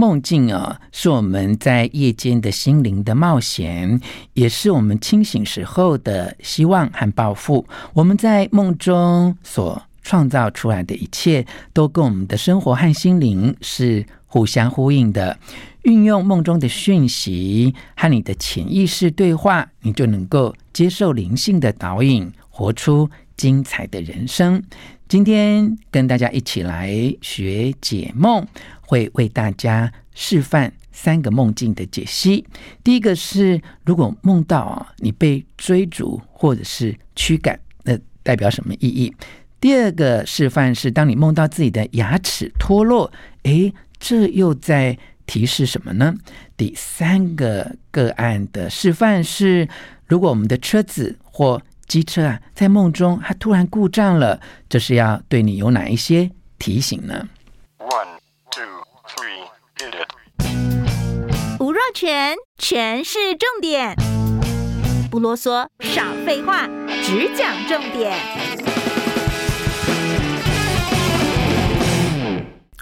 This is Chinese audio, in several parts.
梦境啊，是我们在夜间的心灵的冒险，也是我们清醒时候的希望和抱负。我们在梦中所创造出来的一切，都跟我们的生活和心灵是互相呼应的。运用梦中的讯息和你的潜意识对话，你就能够接受灵性的导引，活出精彩的人生。今天跟大家一起来学解梦。会为大家示范三个梦境的解析。第一个是，如果梦到啊你被追逐或者是驱赶，那代表什么意义？第二个示范是，当你梦到自己的牙齿脱落，诶，这又在提示什么呢？第三个个案的示范是，如果我们的车子或机车啊在梦中它突然故障了，这是要对你有哪一些提醒呢？One. 吴若全，全是重点，不啰嗦，少废话，只讲重点。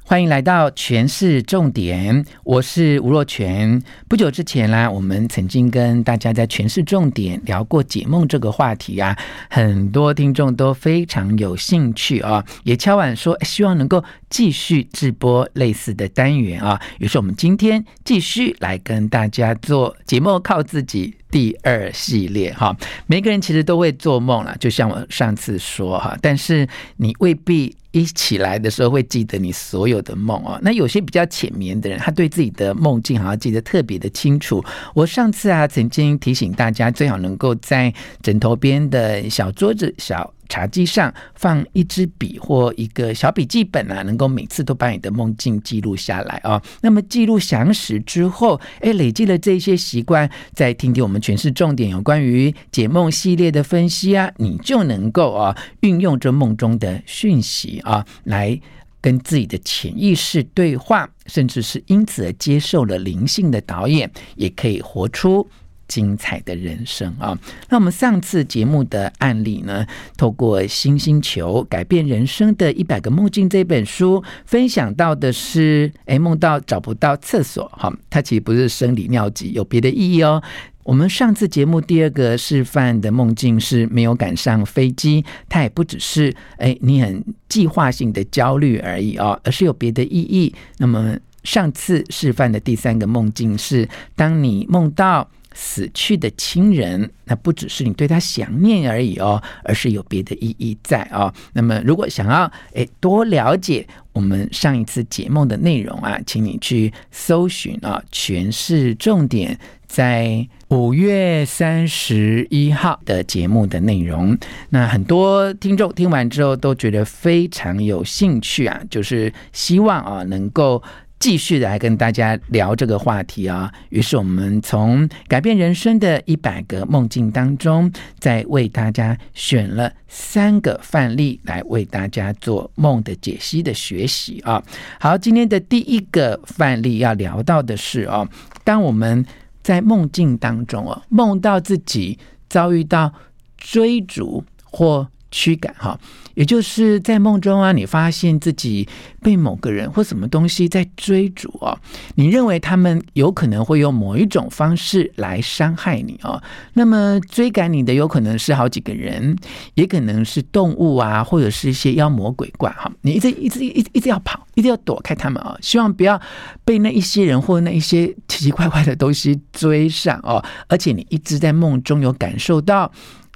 欢迎来到全市重点，我是吴若全。不久之前啦，我们曾经跟大家在全市重点聊过解梦这个话题啊，很多听众都非常有兴趣啊，也敲碗说希望能够继续直播类似的单元啊。于是我们今天继续来跟大家做解梦靠自己第二系列哈。每个人其实都会做梦了，就像我上次说哈，但是你未必。一起来的时候会记得你所有的梦哦。那有些比较浅眠的人，他对自己的梦境好像记得特别的清楚。我上次啊，曾经提醒大家，最好能够在枕头边的小桌子小。茶几上放一支笔或一个小笔记本啊，能够每次都把你的梦境记录下来啊。那么记录详实之后，哎，累积了这些习惯，再听听我们全市重点有关于解梦系列的分析啊，你就能够啊运用这梦中的讯息啊，来跟自己的潜意识对话，甚至是因此而接受了灵性的导演，也可以活出。精彩的人生啊！那我们上次节目的案例呢，透过《新星球改变人生的一百个梦境》这本书分享到的是，哎，梦到找不到厕所，哈，它其实不是生理尿急，有别的意义哦。我们上次节目第二个示范的梦境是没有赶上飞机，它也不只是哎你很计划性的焦虑而已哦，而是有别的意义。那么上次示范的第三个梦境是，当你梦到。死去的亲人，那不只是你对他想念而已哦，而是有别的意义在哦。那么，如果想要诶多了解我们上一次解梦的内容啊，请你去搜寻啊，权式重点在五月三十一号的节目的内容。那很多听众听完之后都觉得非常有兴趣啊，就是希望啊能够。继续的来跟大家聊这个话题啊，于是我们从改变人生的一百个梦境当中，再为大家选了三个范例来为大家做梦的解析的学习啊。好，今天的第一个范例要聊到的是哦，当我们在梦境当中哦，梦到自己遭遇到追逐或驱赶哈。也就是在梦中啊，你发现自己被某个人或什么东西在追逐哦，你认为他们有可能会用某一种方式来伤害你哦。那么追赶你的有可能是好几个人，也可能是动物啊，或者是一些妖魔鬼怪哈。你一直一直一直一直要跑，一直要躲开他们啊，希望不要被那一些人或那一些奇奇怪怪的东西追上哦。而且你一直在梦中有感受到，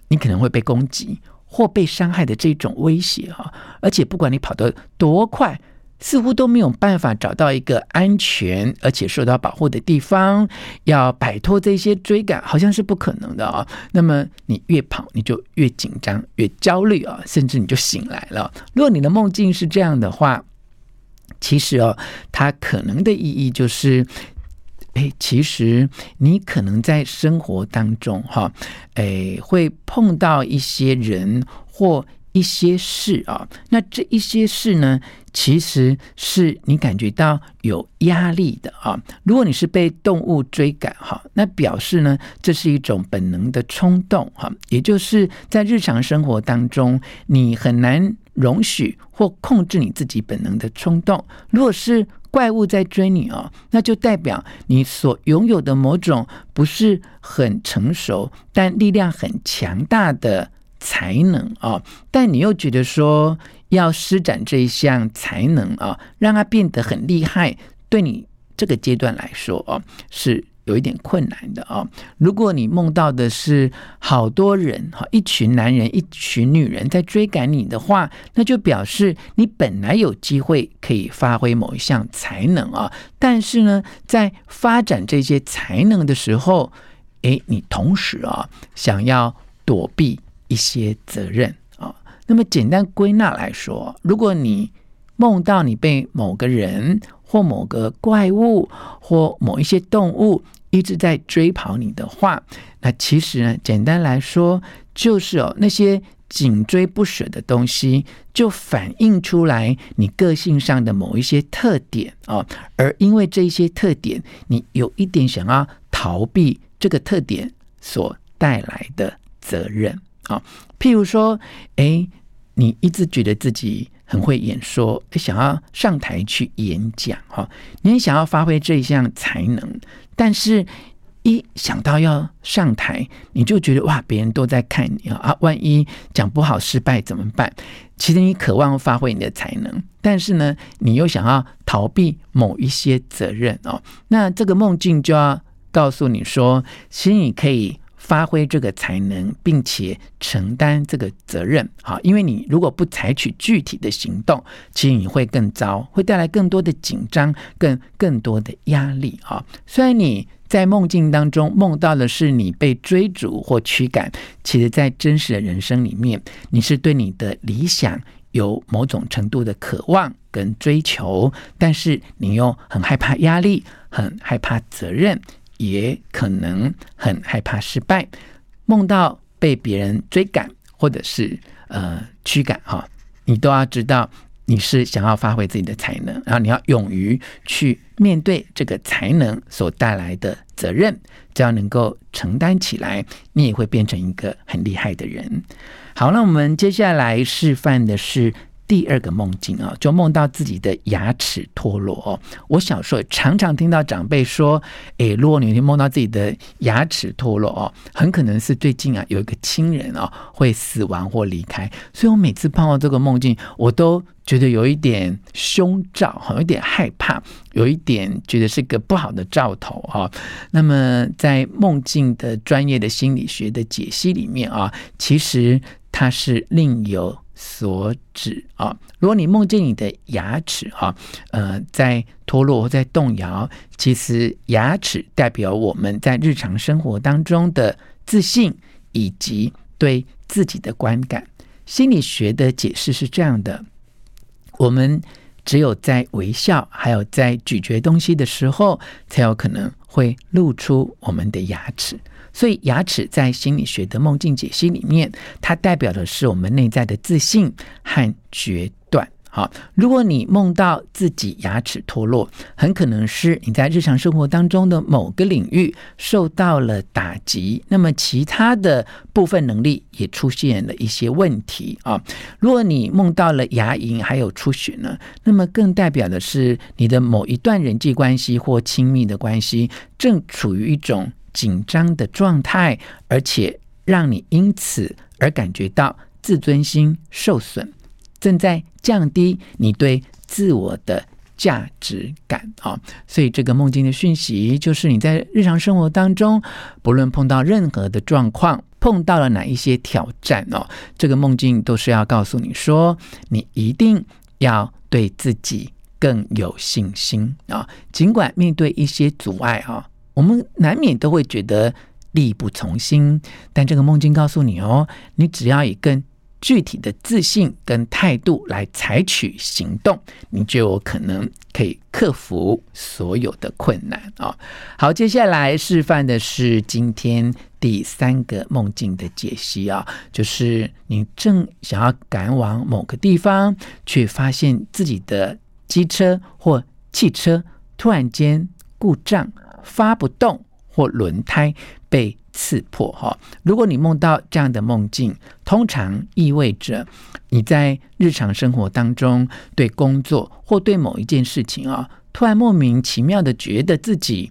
你可能会被攻击。或被伤害的这种威胁哈，而且不管你跑得多快，似乎都没有办法找到一个安全而且受到保护的地方，要摆脱这些追赶，好像是不可能的啊。那么你越跑，你就越紧张、越焦虑啊，甚至你就醒来了。如果你的梦境是这样的话，其实哦，它可能的意义就是，哎，其实你可能在生活当中哈，哎，会碰到一些人或一些事啊。那这一些事呢，其实是你感觉到有压力的啊。如果你是被动物追赶哈，那表示呢，这是一种本能的冲动哈，也就是在日常生活当中，你很难。容许或控制你自己本能的冲动。如果是怪物在追你哦，那就代表你所拥有的某种不是很成熟但力量很强大的才能哦。但你又觉得说要施展这一项才能啊，让它变得很厉害，对你这个阶段来说哦，是。有一点困难的啊！如果你梦到的是好多人哈，一群男人、一群女人在追赶你的话，那就表示你本来有机会可以发挥某一项才能啊。但是呢，在发展这些才能的时候，诶，你同时啊想要躲避一些责任啊。那么简单归纳来说，如果你梦到你被某个人，或某个怪物，或某一些动物一直在追跑你的话，那其实呢，简单来说就是哦，那些紧追不舍的东西，就反映出来你个性上的某一些特点哦。而因为这些特点，你有一点想要逃避这个特点所带来的责任啊、譬如说，哎，你一直觉得自己。很会演说，想要上台去演讲，哈，你想要发挥这一项才能，但是一想到要上台，你就觉得哇，别人都在看你啊，万一讲不好失败怎么办？其实你渴望发挥你的才能，但是呢，你又想要逃避某一些责任哦，那这个梦境就要告诉你说，其实你可以。发挥这个才能，并且承担这个责任，好，因为你如果不采取具体的行动，其实你会更糟，会带来更多的紧张，更更多的压力啊。虽然你在梦境当中梦到的是你被追逐或驱赶，其实，在真实的人生里面，你是对你的理想有某种程度的渴望跟追求，但是你又很害怕压力，很害怕责任。也可能很害怕失败，梦到被别人追赶或者是呃驱赶哈，你都要知道你是想要发挥自己的才能，然后你要勇于去面对这个才能所带来的责任，只要能够承担起来，你也会变成一个很厉害的人。好，那我们接下来示范的是。第二个梦境啊，就梦到自己的牙齿脱落哦。我小时候常常听到长辈说：“诶，如果你天梦到自己的牙齿脱落哦，很可能是最近啊有一个亲人啊会死亡或离开。”所以我每次碰到这个梦境，我都觉得有一点凶兆，有点害怕，有一点觉得是个不好的兆头哈。那么在梦境的专业的心理学的解析里面啊，其实它是另有。所指啊，如果你梦见你的牙齿哈，呃，在脱落或在动摇，其实牙齿代表我们在日常生活当中的自信以及对自己的观感。心理学的解释是这样的：我们只有在微笑，还有在咀嚼东西的时候，才有可能会露出我们的牙齿。所以，牙齿在心理学的梦境解析里面，它代表的是我们内在的自信和决断。好，如果你梦到自己牙齿脱落，很可能是你在日常生活当中的某个领域受到了打击，那么其他的部分能力也出现了一些问题啊。如果你梦到了牙龈还有出血呢，那么更代表的是你的某一段人际关系或亲密的关系正处于一种。紧张的状态，而且让你因此而感觉到自尊心受损，正在降低你对自我的价值感啊！所以这个梦境的讯息就是你在日常生活当中，不论碰到任何的状况，碰到了哪一些挑战哦，这个梦境都是要告诉你说，你一定要对自己更有信心啊！尽管面对一些阻碍啊。我们难免都会觉得力不从心，但这个梦境告诉你哦，你只要以更具体的自信跟态度来采取行动，你就有可能可以克服所有的困难啊、哦！好，接下来示范的是今天第三个梦境的解析啊，就是你正想要赶往某个地方，却发现自己的机车或汽车突然间故障，发不动，或轮胎被刺破哈，如果你梦到这样的梦境，通常意味着你在日常生活当中对工作或对某一件事情啊，突然莫名其妙的觉得自己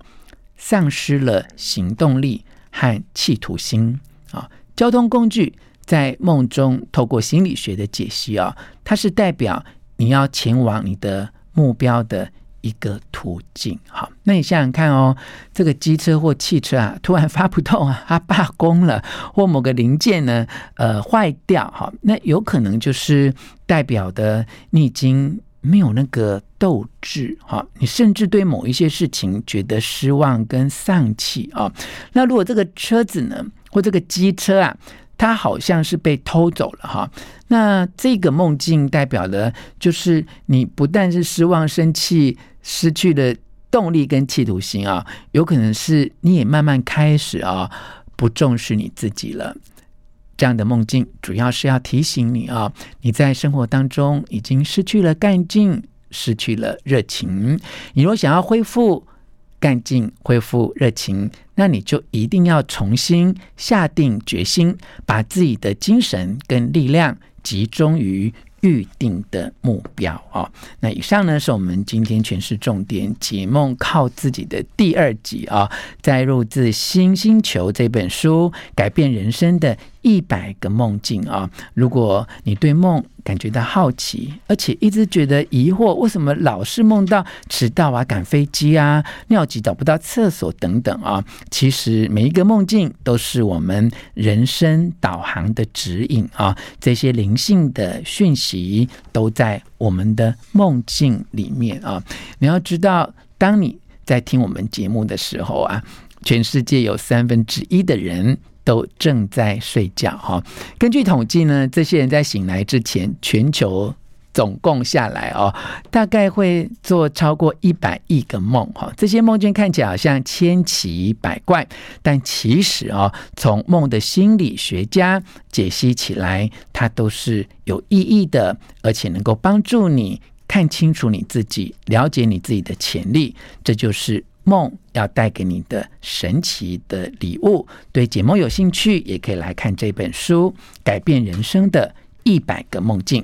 丧失了行动力和企图心啊。交通工具在梦中透过心理学的解析啊，它是代表你要前往你的目标的。一个途径，好，那你想想看哦，这个机车或汽车啊，突然发不动啊，它罢工了，或某个零件呢，呃，坏掉，哈，那有可能就是代表的你已经没有那个斗志，哈，你甚至对某一些事情觉得失望跟丧气啊。那如果这个车子呢，或这个机车啊，它好像是被偷走了，哈。那这个梦境代表的，就是你不但是失望、生气，失去了动力跟企图心啊，有可能是你也慢慢开始啊，不重视你自己了。这样的梦境主要是要提醒你啊，你在生活当中已经失去了干劲，失去了热情。你若想要恢复干劲、恢复热情，那你就一定要重新下定决心，把自己的精神跟力量。集中于预定的目标啊！那以上呢，是我们今天诠释重点解梦靠自己的第二集啊，摘录自《新星球》这本书，改变人生的一百个梦境啊！如果你对梦感觉到好奇，而且一直觉得疑惑，为什么老是梦到迟到啊、赶飞机啊、尿急找不到厕所等等啊？其实每一个梦境都是我们人生导航的指引啊！这些灵性的讯息都在我们的梦境里面啊！你要知道，当你在听我们节目的时候啊，全世界有三分之一的人。都正在睡觉哈。根据统计呢，这些人在醒来之前，全球总共下来哦，大概会做超过一百亿个梦哈。这些梦境看起来好像千奇百怪，但其实哦，从梦的心理学家解析起来，它都是有意义的，而且能够帮助你看清楚你自己，了解你自己的潜力。这就是。梦要带给你的神奇的礼物，对解梦有兴趣，也可以来看这本书《改变人生的一百个梦境》。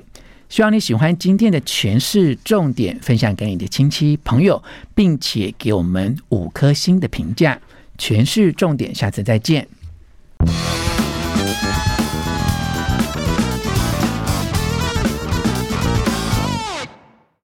希望你喜欢今天的诠释重点，分享给你的亲戚朋友，并且给我们五颗星的评价。诠释重点，下次再见。